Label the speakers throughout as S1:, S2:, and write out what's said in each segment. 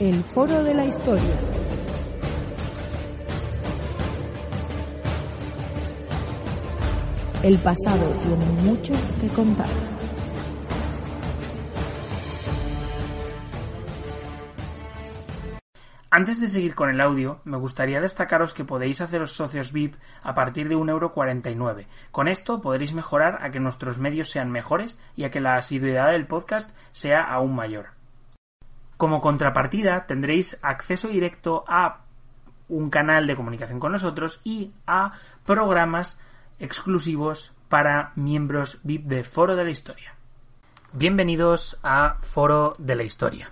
S1: El Foro de la Historia. El pasado tiene mucho que contar.
S2: Antes de seguir con el audio, me gustaría destacaros que podéis haceros socios VIP a partir de 1,49€. Con esto podréis mejorar a que nuestros medios sean mejores y a que la asiduidad del podcast sea aún mayor. Como contrapartida tendréis acceso directo a un canal de comunicación con nosotros y a programas exclusivos para miembros VIP de Foro de la Historia. Bienvenidos a Foro de la Historia.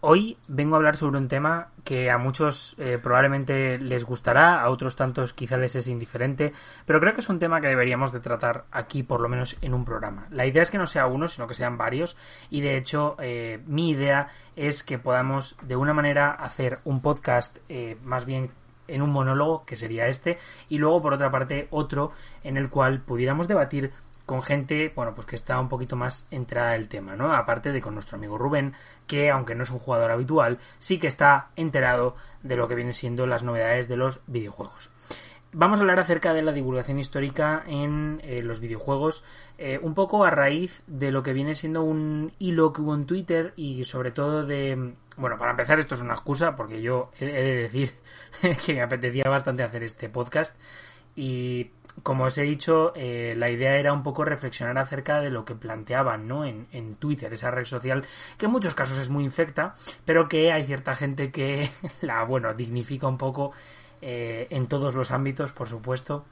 S2: Hoy vengo a hablar sobre un tema que a muchos eh, probablemente les gustará, a otros tantos quizá les es indiferente, pero creo que es un tema que deberíamos de tratar aquí por lo menos en un programa. La idea es que no sea uno, sino que sean varios y de hecho eh, mi idea es que podamos de una manera hacer un podcast eh, más bien en un monólogo, que sería este, y luego por otra parte otro en el cual pudiéramos debatir con gente, bueno, pues que está un poquito más entrada del tema, ¿no? Aparte de con nuestro amigo Rubén, que aunque no es un jugador habitual, sí que está enterado de lo que vienen siendo las novedades de los videojuegos. Vamos a hablar acerca de la divulgación histórica en eh, los videojuegos, eh, un poco a raíz de lo que viene siendo un hilo que hubo en Twitter y sobre todo de... Bueno, para empezar esto es una excusa porque yo he de decir que me apetecía bastante hacer este podcast y como os he dicho, eh, la idea era un poco reflexionar acerca de lo que planteaban ¿no? En, en, Twitter, esa red social que en muchos casos es muy infecta, pero que hay cierta gente que la, bueno, dignifica un poco eh, en todos los ámbitos, por supuesto,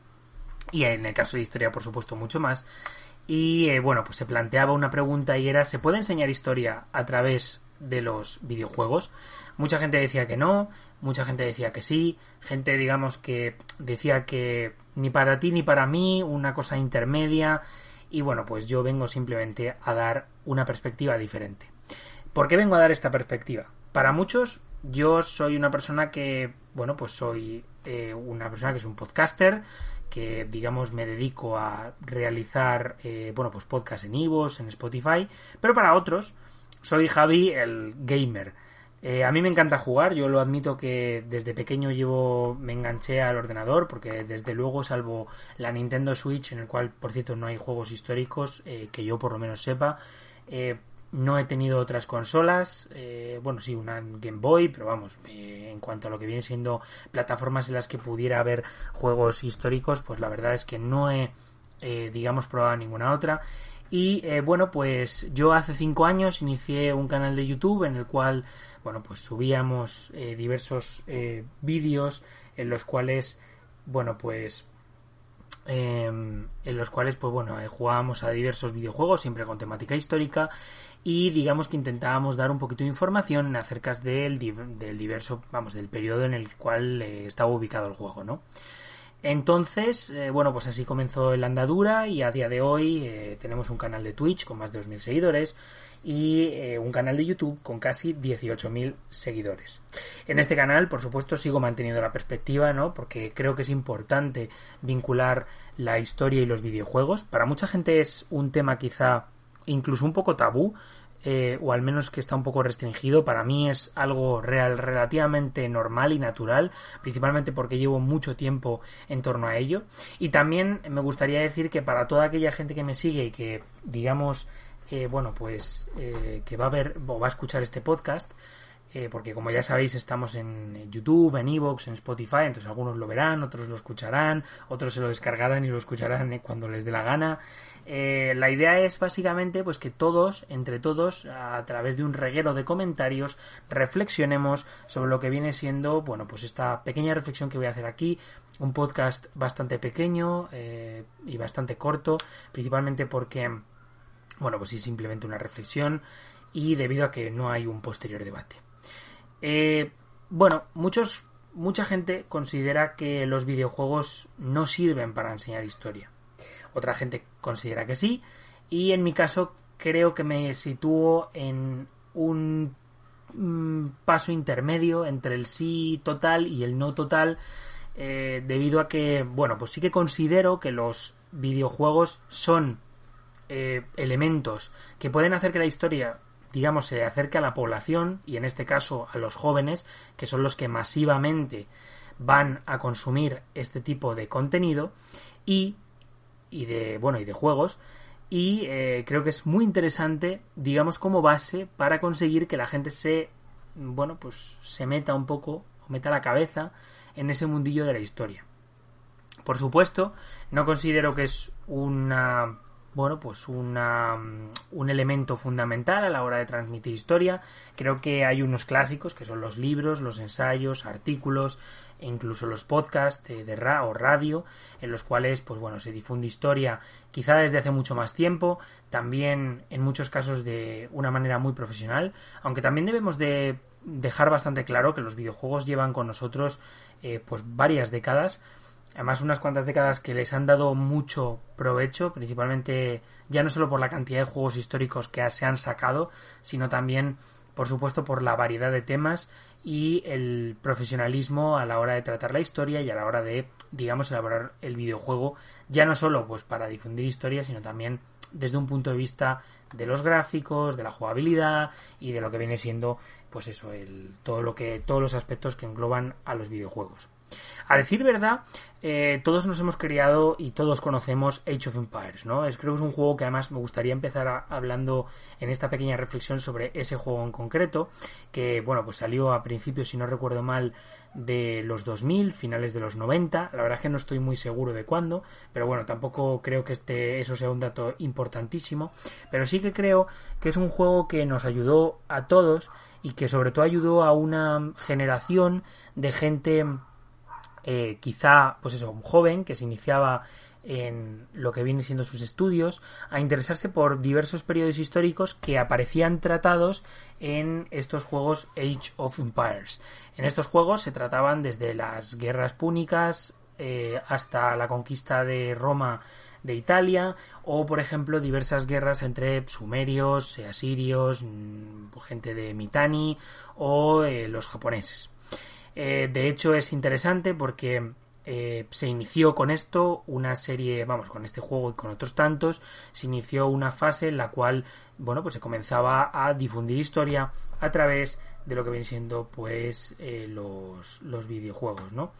S2: y en el caso de historia, por supuesto, mucho más. Y eh, bueno, pues se planteaba una pregunta y era, ¿se puede enseñar historia a través de los videojuegos? Mucha gente decía que no, mucha gente decía que sí, gente digamos que decía que ni para ti ni para mí, una cosa intermedia y bueno, pues yo vengo simplemente a dar una perspectiva diferente. ¿Por qué vengo a dar esta perspectiva? Para muchos yo soy una persona que, bueno, pues soy eh, una persona que es un podcaster, que digamos me dedico a realizar, eh, bueno, pues podcast en Ivos, en Spotify, pero para otros soy Javi el gamer eh, a mí me encanta jugar, yo lo admito que desde pequeño llevo, me enganché al ordenador, porque desde luego, salvo la Nintendo Switch, en el cual, por cierto, no hay juegos históricos, eh, que yo por lo menos sepa, eh, no he tenido otras consolas, bueno, sí, una Game Boy, pero vamos, en cuanto a lo que viene siendo plataformas en las que pudiera haber juegos históricos, pues la verdad es que no he, digamos, probado ninguna otra. Y bueno, pues yo hace cinco años inicié un canal de YouTube en el cual bueno, pues subíamos eh, diversos eh, vídeos en los cuales, bueno, pues em, en los cuales, pues bueno, eh, jugábamos a diversos videojuegos, siempre con temática histórica, y digamos que intentábamos dar un poquito de información acerca del, del diverso, vamos, del periodo en el cual estaba ubicado el juego, ¿no? Entonces, bueno, pues así comenzó el andadura y a día de hoy tenemos un canal de Twitch con más de 2.000 seguidores y eh, un canal de YouTube con casi 18.000 seguidores. En este canal, por supuesto, sigo manteniendo la perspectiva, ¿no? Porque creo que es importante vincular la historia y los videojuegos. Para mucha gente es un tema quizá incluso un poco tabú, eh, o al menos que está un poco restringido. Para mí es algo real, relativamente normal y natural, principalmente porque llevo mucho tiempo en torno a ello. Y también me gustaría decir que para toda aquella gente que me sigue y que, digamos, eh, bueno, pues eh, que va a ver o va a escuchar este podcast, porque como ya sabéis estamos en YouTube, en Evox, en Spotify, entonces algunos lo verán, otros lo escucharán, otros se lo descargarán y lo escucharán cuando les dé la gana. La idea es básicamente pues que todos, entre todos, a través de un reguero de comentarios, reflexionemos sobre lo que viene siendo, bueno, pues esta pequeña reflexión que voy a hacer aquí, un podcast bastante pequeño y bastante corto, principalmente porque bueno, pues sí, simplemente una reflexión y debido a que no hay un posterior debate. Eh, bueno, muchos, mucha gente considera que los videojuegos no sirven para enseñar historia. Otra gente considera que sí. Y en mi caso creo que me sitúo en un mm, paso intermedio entre el sí total y el no total. Eh, debido a que, bueno, pues sí que considero que los videojuegos son eh, elementos que pueden hacer que la historia digamos, se acerque a la población y en este caso a los jóvenes, que son los que masivamente van a consumir este tipo de contenido y, y de, bueno, y de juegos. Y eh, creo que es muy interesante, digamos, como base para conseguir que la gente se, bueno, pues se meta un poco, o meta la cabeza en ese mundillo de la historia. Por supuesto, no considero que es una bueno, pues una, un elemento fundamental a la hora de transmitir historia. Creo que hay unos clásicos que son los libros, los ensayos, artículos e incluso los podcasts de, ra o radio en los cuales pues bueno se difunde historia quizá desde hace mucho más tiempo también en muchos casos de una manera muy profesional aunque también debemos de dejar bastante claro que los videojuegos llevan con nosotros eh, pues varias décadas además unas cuantas décadas que les han dado mucho provecho, principalmente ya no solo por la cantidad de juegos históricos que se han sacado, sino también, por supuesto, por la variedad de temas y el profesionalismo a la hora de tratar la historia y a la hora de, digamos, elaborar el videojuego, ya no solo pues para difundir historia, sino también desde un punto de vista de los gráficos, de la jugabilidad y de lo que viene siendo, pues eso, el, todo lo que, todos los aspectos que engloban a los videojuegos. A decir verdad, eh, todos nos hemos criado y todos conocemos Age of Empires, ¿no? Es, creo que es un juego que además me gustaría empezar hablando en esta pequeña reflexión sobre ese juego en concreto, que, bueno, pues salió a principios, si no recuerdo mal, de los 2000, finales de los 90. La verdad es que no estoy muy seguro de cuándo, pero bueno, tampoco creo que este, eso sea un dato importantísimo. Pero sí que creo que es un juego que nos ayudó a todos y que sobre todo ayudó a una generación de gente eh, quizá, pues eso, un joven que se iniciaba en lo que viene siendo sus estudios, a interesarse por diversos periodos históricos que aparecían tratados en estos juegos Age of Empires. En estos juegos se trataban desde las guerras púnicas eh, hasta la conquista de Roma de Italia o por ejemplo diversas guerras entre sumerios, asirios, mm, gente de Mitanni o eh, los japoneses. Eh, de hecho, es interesante porque eh, se inició con esto una serie, vamos, con este juego y con otros tantos, se inició una fase en la cual, bueno, pues se comenzaba a difundir historia a través de lo que viene siendo, pues, eh, los, los videojuegos, ¿no?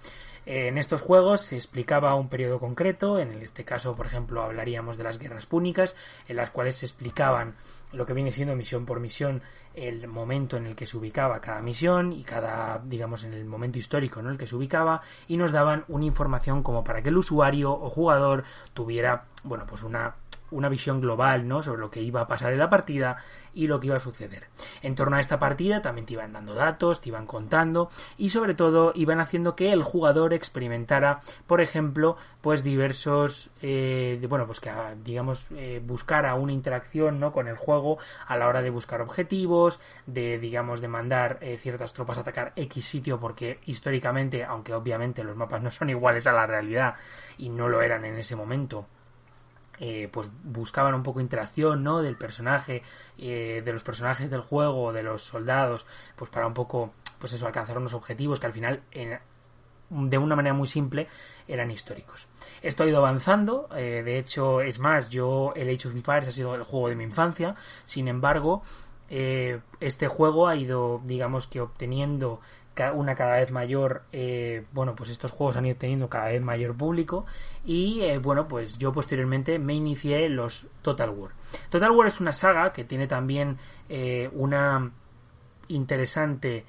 S2: En estos juegos se explicaba un periodo concreto, en este caso, por ejemplo, hablaríamos de las guerras púnicas, en las cuales se explicaban lo que viene siendo misión por misión el momento en el que se ubicaba cada misión y cada, digamos, en el momento histórico en el que se ubicaba y nos daban una información como para que el usuario o jugador tuviera, bueno, pues una una visión global, ¿no? Sobre lo que iba a pasar en la partida y lo que iba a suceder. En torno a esta partida también te iban dando datos, te iban contando y sobre todo iban haciendo que el jugador experimentara, por ejemplo, pues diversos, eh, bueno, pues que digamos eh, buscara una interacción, ¿no? Con el juego a la hora de buscar objetivos, de digamos de mandar eh, ciertas tropas a atacar X sitio porque históricamente, aunque obviamente los mapas no son iguales a la realidad y no lo eran en ese momento, eh, pues buscaban un poco interacción no del personaje eh, de los personajes del juego de los soldados pues para un poco pues eso alcanzar unos objetivos que al final de una manera muy simple eran históricos. Esto ha ido avanzando eh, de hecho es más yo el Age of Empires ha sido el juego de mi infancia sin embargo este juego ha ido digamos que obteniendo una cada vez mayor, eh, bueno, pues estos juegos han ido teniendo cada vez mayor público y eh, bueno, pues yo posteriormente me inicié los Total War. Total War es una saga que tiene también eh, una interesante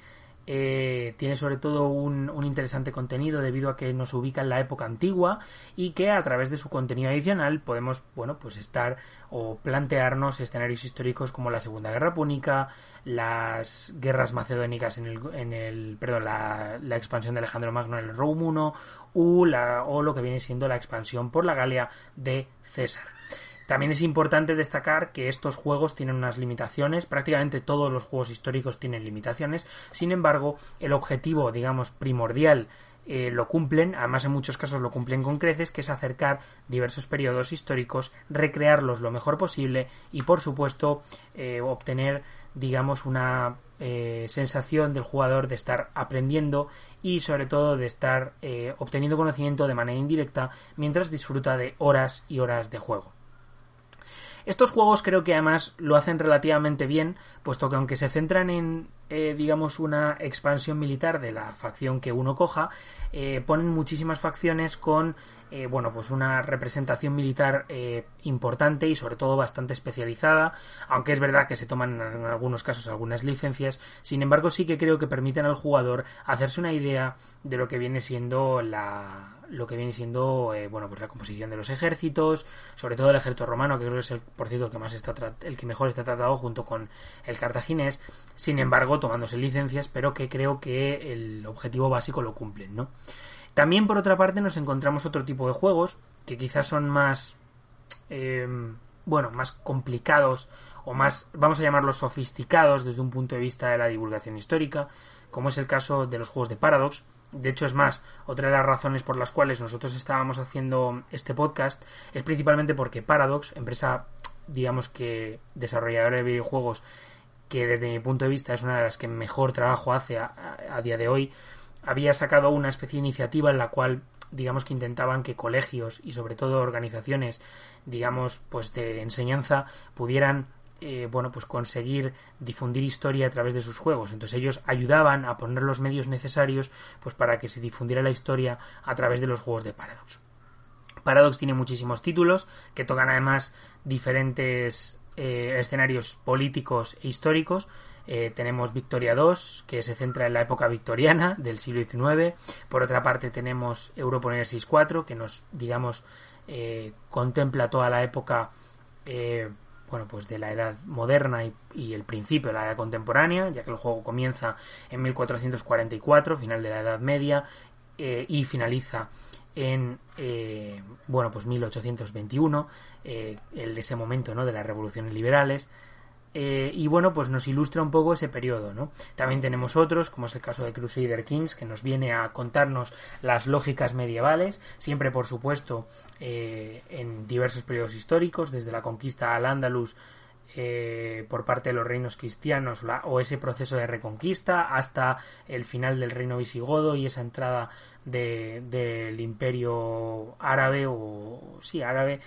S2: eh, tiene sobre todo un, interesante contenido debido a que nos ubica en la época antigua y que a través de su contenido adicional podemos bueno pues estar o plantearnos escenarios históricos como la Segunda Guerra Púnica, las guerras macedónicas en el, en el perdón, la, expansión de Alejandro Magno en el Rome 1 la, o lo que viene siendo la expansión por la Galia de César. También es importante destacar que estos juegos tienen unas limitaciones, prácticamente todos los juegos históricos tienen limitaciones, sin embargo, el objetivo, digamos, primordial eh, lo cumplen, además en muchos casos lo cumplen con creces, que es acercar diversos periodos históricos, recrearlos lo mejor posible y por supuesto eh, obtener digamos una eh, sensación del jugador de estar aprendiendo y sobre todo de estar obteniendo conocimiento de manera indirecta mientras disfruta de horas y horas de juego. Estos juegos creo que además lo hacen relativamente bien, puesto que aunque se centran en, eh, digamos, una expansión militar de la facción que uno coja, eh, ponen muchísimas facciones con eh, bueno, pues una representación militar importante y sobre todo bastante especializada, aunque es verdad que se toman en algunos casos algunas licencias, sin embargo sí que creo que permiten al jugador hacerse una idea de lo que viene siendo la lo que viene siendo bueno pues la composición de los ejércitos sobre todo el ejército romano que creo que es el por cierto el que más está el que mejor está tratado junto con el cartaginés. Sin embargo tomándose licencias pero que creo que el objetivo básico lo cumplen no también, por otra parte, nos encontramos otro tipo de juegos que quizás son más, em, bueno, más complicados o más, vamos a llamarlos sofisticados desde un punto de vista de la divulgación histórica, como es el caso de los juegos de Paradox. De hecho, es más, otra de las razones por las cuales nosotros estábamos haciendo este podcast es principalmente porque Paradox, empresa, digamos que desarrolladora de videojuegos, que desde mi punto de vista es una de las que mejor trabajo hace a día de hoy, había sacado una especie de iniciativa en la cual digamos que intentaban que colegios y sobre todo organizaciones digamos pues de enseñanza pudieran eh, bueno pues conseguir difundir historia a través de sus juegos. Entonces ellos ayudaban a poner los medios necesarios pues para que se difundiera la historia a través de los juegos de Paradox. Paradox tiene muchísimos títulos que tocan además diferentes eh, escenarios políticos e históricos eh, tenemos Victoria 2, que se centra en la época victoriana del siglo XIX. Por otra parte, tenemos Europa 64, que nos, digamos, eh, contempla toda la época eh, bueno, pues de la edad moderna y, el principio de la edad contemporánea, ya que el juego comienza en 1444, final de la Edad Media, y finaliza en bueno pues 1821 el de ese momento no de las revoluciones liberales eh, y bueno, pues nos ilustra un poco ese periodo, ¿no? También tenemos otros, como es el caso de Crusader Kings, que nos viene a contarnos las lógicas medievales, siempre por supuesto eh, en diversos periodos históricos, desde la conquista al Andalus eh, por parte de los reinos cristianos o ese proceso de reconquista hasta el final del reino visigodo y esa entrada del imperio árabe o sí árabe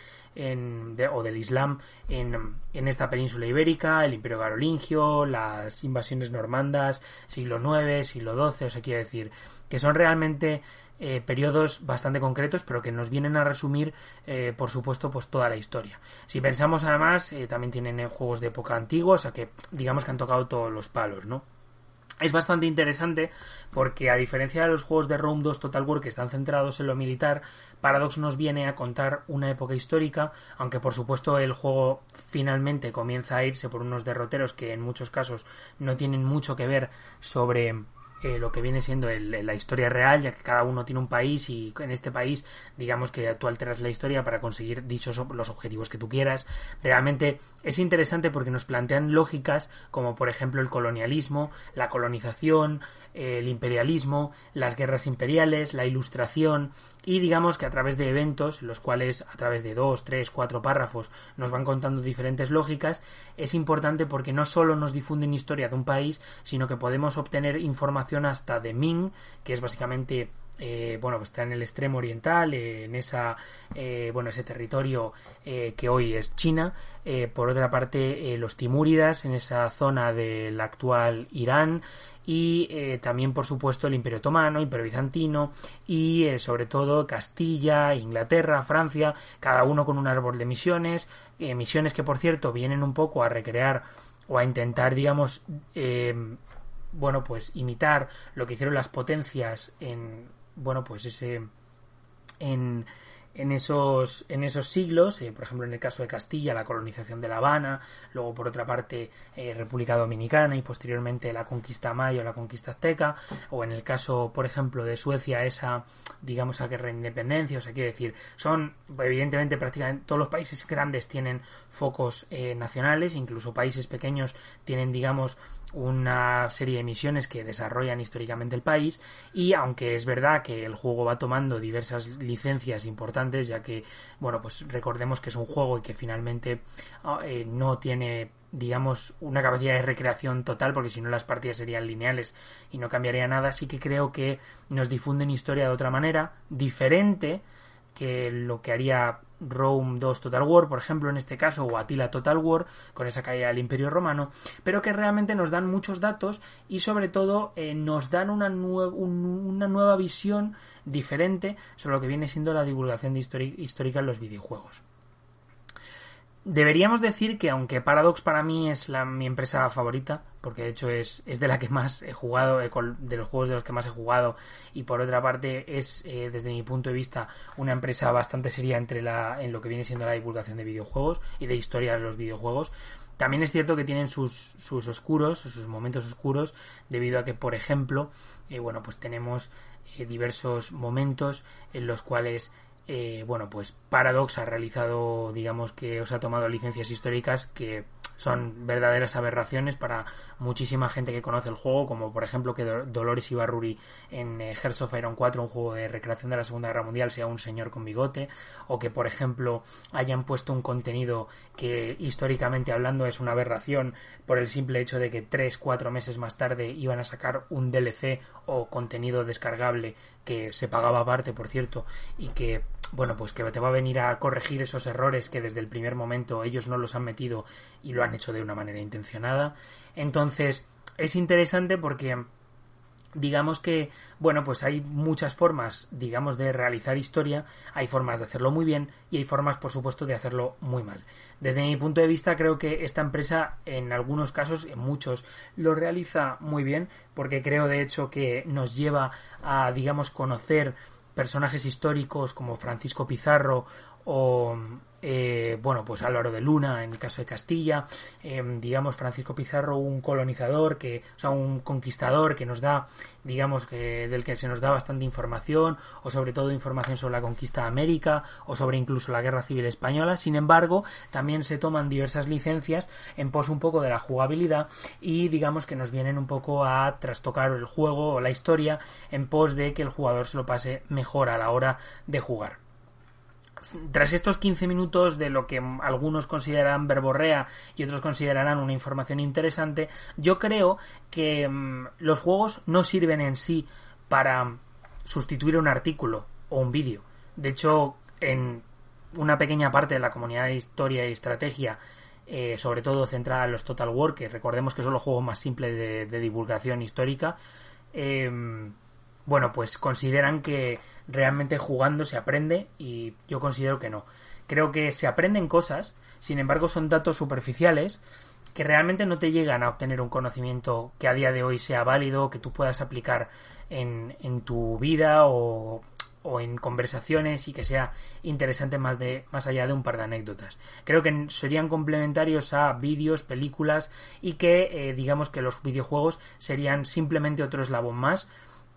S2: o del Islam en, en, esta península ibérica, el Imperio Carolingio, las invasiones normandas, siglo IX, siglo XII, o sea, quiere decir que son realmente eh, periodos bastante concretos, pero que nos vienen a resumir, eh, por supuesto, pues toda la historia. Si pensamos además, eh, también tienen juegos de época antigua, o sea que digamos que han tocado todos los palos, ¿no? Es bastante interesante porque a diferencia de los juegos de Room 2 Total War que están centrados en lo militar, Paradox nos viene a contar una época histórica, aunque por supuesto el juego finalmente comienza a irse por unos derroteros que en muchos casos no tienen mucho que ver sobre eh, lo que viene siendo la historia real, ya que cada uno tiene un país y en este país, digamos que tú alteras la historia para conseguir dichos los objetivos que tú quieras. Realmente es interesante porque nos plantean lógicas como por ejemplo el colonialismo, la colonización, el imperialismo, las guerras imperiales, la ilustración y digamos que a través de eventos, los cuales a través de dos, tres, cuatro párrafos nos van contando diferentes lógicas, es importante porque no solo nos difunden historia de un país, sino que podemos obtener información hasta de Ming, que es básicamente eh, bueno, pues está en el extremo oriental, eh, en esa, eh, bueno, ese territorio que hoy es China. por otra parte, los Timúridas, en esa zona del actual Irán y eh, también por supuesto el Imperio Otomano, Imperio Bizantino y eh, sobre todo Castilla, Inglaterra, Francia, cada uno con un árbol de misiones, eh, misiones que por cierto vienen un poco a recrear o a intentar digamos bueno pues imitar lo que hicieron las potencias en bueno pues ese en en esos, en esos siglos, eh, por ejemplo en el caso de Castilla, la colonización de La Habana, luego por otra parte eh, República Dominicana y posteriormente la conquista maya o la conquista azteca, o en el caso, por ejemplo, de Suecia, esa, digamos, a guerra de independencia, o sea, quiere decir, son, evidentemente, prácticamente todos los países grandes tienen focos eh, nacionales, incluso países pequeños tienen, digamos, una serie de misiones que desarrollan históricamente el país y aunque es verdad que el juego va tomando diversas licencias importantes ya que bueno pues recordemos que es un juego y que finalmente ah, eh, no tiene digamos una capacidad de recreación total porque si no las partidas serían lineales y no cambiaría nada. Sí que creo que nos difunden historia de otra manera diferente que lo que haría Rome 2 Total War, por ejemplo, en este caso, o Attila Total War, con esa caída del Imperio Romano, pero que realmente nos dan muchos datos y sobre todo eh, nos dan una, una nueva visión diferente sobre lo que viene siendo la divulgación de histórica en los videojuegos. Deberíamos decir que aunque Paradox para mí es la, mi empresa favorita, porque de hecho es, es de la que más he jugado, eh, de los juegos de los que más he jugado, y por otra parte es, eh, desde mi punto de vista, una empresa bastante seria entre la, en lo que viene siendo la divulgación de videojuegos y de historia de los videojuegos. También es cierto que tienen sus, sus oscuros, sus momentos oscuros, debido a que, por ejemplo, eh, bueno, pues tenemos diversos momentos en los cuales eh, bueno, pues Paradox ha realizado, digamos que os ha tomado licencias históricas que son verdaderas aberraciones para muchísima gente que conoce el juego, como por ejemplo que Dolores Ibarruri en eh, Hearts of Iron 4, un juego de recreación de la Segunda Guerra Mundial, sea un señor con bigote, o que por ejemplo hayan puesto un contenido que históricamente hablando es una aberración por el simple hecho de que 3-4 meses más tarde iban a sacar un DLC o contenido descargable que se pagaba aparte, por cierto, y que bueno, pues que te va a venir a corregir esos errores que desde el primer momento ellos no los han metido y lo han hecho de una manera intencionada. Entonces, es interesante porque digamos que, bueno, pues hay muchas formas, digamos, de realizar historia, hay formas de hacerlo muy bien y hay formas, por supuesto, de hacerlo muy mal. Desde mi punto de vista, creo que esta empresa, en algunos casos, en muchos, lo realiza muy bien, porque creo, de hecho, que nos lleva a, digamos, conocer personajes históricos como Francisco Pizarro o eh, bueno, pues Álvaro de Luna en el caso de Castilla, em, digamos Francisco Pizarro un colonizador que, o sea, un conquistador que nos da, digamos que del que se nos da bastante información o sobre todo información sobre la conquista de América o sobre incluso la guerra civil española. Sin embargo, también se toman diversas licencias en pos un poco de la jugabilidad y digamos que nos vienen un poco a trastocar el juego o la historia en pos de que el jugador se lo pase mejor a la hora de jugar tras estos 15 minutos de lo que algunos consideran verborrea y otros considerarán una información interesante, yo creo que mm, los juegos no sirven en sí para sustituir un artículo o un vídeo. De hecho, en una pequeña parte de la comunidad de historia y estrategia, eh, sobre todo centrada en los Total War, que recordemos que son los juegos más simples de, divulgación histórica, em, bueno, pues consideran que realmente jugando se aprende y yo considero que no. Creo que se aprenden cosas, sin embargo son datos superficiales que realmente no te llegan a obtener un conocimiento que a día de hoy sea válido, que tú puedas aplicar en, en tu vida o, o en conversaciones y que sea interesante más de más allá de un par de anécdotas. Creo que serían complementarios a vídeos, películas y que eh, digamos que los videojuegos serían simplemente otro eslabón más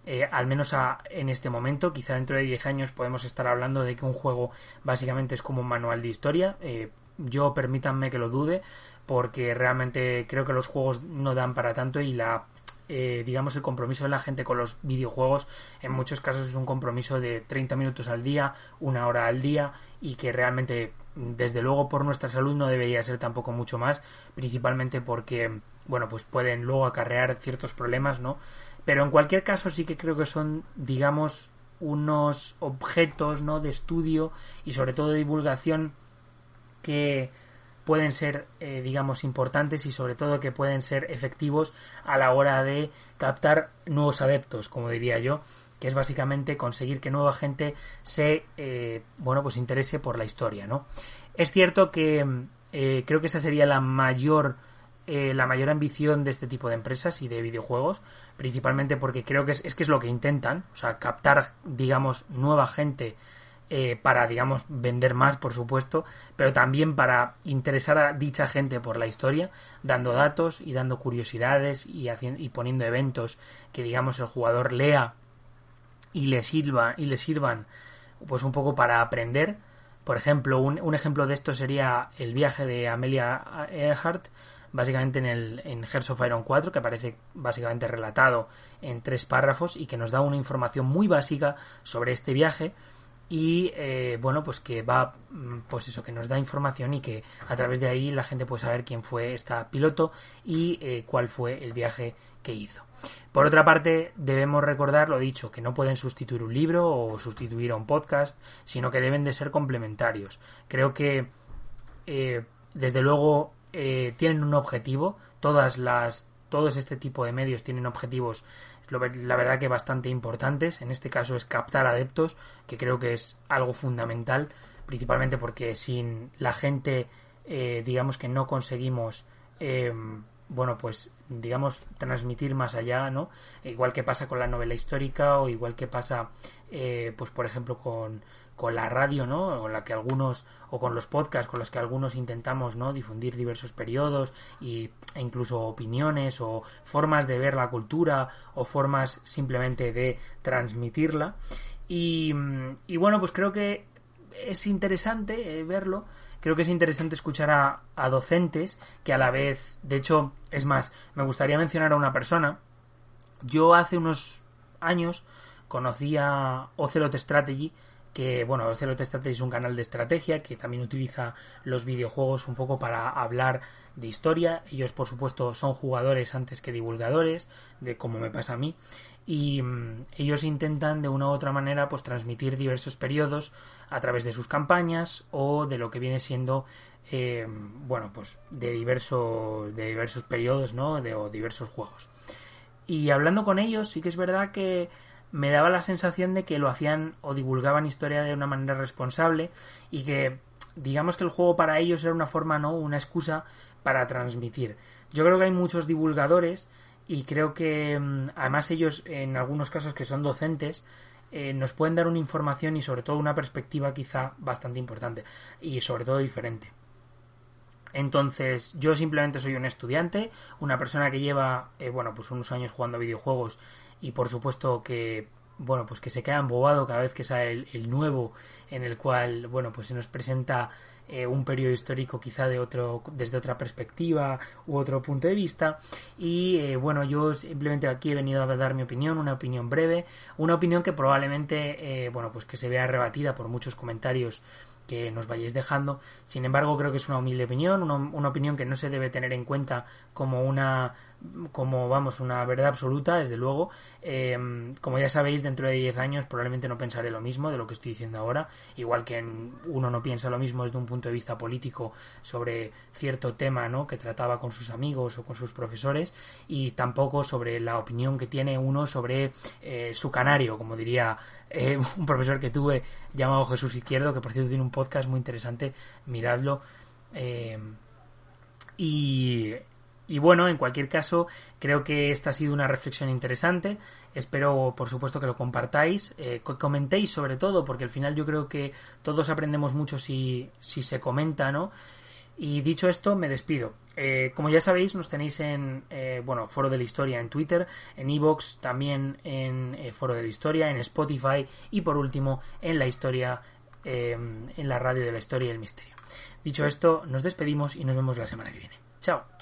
S2: eh, al menos en este momento, quizá dentro de 10 años podemos estar hablando de que un juego básicamente es como un manual de historia. Eh, yo permítanme que lo dude, porque realmente creo que los juegos no dan para tanto y la eh, digamos el compromiso de la gente con los videojuegos en muchos casos es un compromiso de 30 minutos al día, una hora al día y que realmente desde luego por nuestra salud no debería ser tampoco mucho más, principalmente porque bueno, pues pueden luego acarrear ciertos problemas, ¿no? Pero en cualquier caso sí que creo que son, digamos, unos objetos ¿no? de estudio y sobre todo de divulgación que pueden ser, eh, digamos, importantes y sobre todo que pueden ser efectivos a la hora de captar nuevos adeptos, como diría yo, que es básicamente conseguir que nueva gente se, eh, bueno, pues interese por la historia, ¿no? Es cierto que eh, creo que esa sería la mayor eh, la mayor ambición de este tipo de empresas y de videojuegos, principalmente porque creo que es, es que es lo que intentan, o sea, captar, digamos, nueva gente eh, para, digamos, vender más, por supuesto, pero también para interesar a dicha gente por la historia, dando datos y dando curiosidades y, haciendo, y poniendo eventos que, digamos, el jugador lea y le sirva y le sirvan, pues un poco para aprender. Por ejemplo, un, un ejemplo de esto sería el viaje de Amelia Earhart, básicamente en el en Hearts Iron 4, que aparece básicamente relatado en tres párrafos y que nos da una información muy básica sobre este viaje y eh, bueno pues que va mm, pues eso que nos da información y que a través de ahí la gente puede saber quién fue esta piloto y eh, cuál fue el viaje que hizo. Por otra parte, debemos recordar lo dicho, que no pueden sustituir un libro o sustituir a un podcast, sino que deben de ser complementarios. Creo que, eh, desde luego, eh, tienen un objetivo. Todas las, todos este tipo de medios tienen objetivos, la verdad que bastante importantes. En este caso es captar adeptos, que creo que es algo fundamental, principalmente porque sin la gente, eh, digamos que no conseguimos bueno, pues digamos transmitir más allá, ¿no? Igual que pasa con la novela histórica o igual que pasa, eh, pues por ejemplo con, con la radio, ¿no? Con la que algunos o con los podcasts con los que algunos intentamos, ¿no? Difundir diversos periodos y, e incluso opiniones o formas de ver la cultura o formas simplemente de transmitirla y, bueno, pues creo que es interesante eh, verlo creo que es interesante escuchar a, docentes que a la vez, de hecho, es más, me gustaría mencionar a una persona. Yo hace unos años conocí a Ocelot Strategy, que bueno, Ocelot Strategy es un canal de estrategia que también utiliza los videojuegos un poco para hablar de historia. Ellos, por supuesto, son jugadores antes que divulgadores, de como me pasa a mí. Y mm, ellos intentan de una u otra manera pues transmitir diversos periodos a través de sus campañas o de lo que viene siendo eh, bueno pues de diversos de diversos periodos no de o diversos juegos y hablando con ellos sí que es verdad que me daba la sensación de que lo hacían o divulgaban historia de una manera responsable y que digamos que el juego para ellos era una forma no una excusa para transmitir yo creo que hay muchos divulgadores y creo que mm, además ellos en algunos casos que son docentes eh, nos pueden dar una información y sobre todo una perspectiva quizá bastante importante y sobre todo diferente. Entonces, yo simplemente soy un estudiante, una persona que lleva, eh, bueno, pues unos años jugando a videojuegos y por supuesto que, bueno, pues que se queda embobado cada vez que sale el nuevo en el cual, bueno, pues se nos presenta eh, un periodo histórico quizá de otro desde otra perspectiva u otro punto de vista y eh, bueno yo simplemente aquí he venido a dar mi opinión una opinión breve una opinión que probablemente eh, bueno pues que se vea rebatida por muchos comentarios que nos vayáis dejando. Sin embargo, creo que es una humilde opinión, una, una, opinión que no se debe tener en cuenta como una como vamos una verdad absoluta desde luego eh, como ya sabéis dentro de 10 años probablemente no pensaré lo mismo de lo que estoy diciendo ahora igual que uno no piensa lo mismo desde un punto de vista político sobre cierto tema ¿no? que trataba con sus amigos o con sus profesores y tampoco sobre la opinión que tiene uno sobre eh, su canario como diría eh, un profesor que tuve llamado Jesús Izquierdo, que por cierto tiene un podcast muy interesante, miradlo. Y, y bueno, en cualquier caso, creo que esta ha sido una reflexión interesante. Espero, por supuesto, que lo compartáis, eh, comentéis sobre todo, porque al final yo creo que todos aprendemos mucho si, si se comenta, ¿no? Y dicho esto, me despido. Eh, como ya sabéis, nos tenéis en eh, bueno, Foro de la Historia en Twitter, en Evox, también en eh, Foro de la Historia, en Spotify y por último en la historia, en la radio de la historia y el misterio. Dicho esto, nos despedimos y nos vemos la semana que viene. Chao.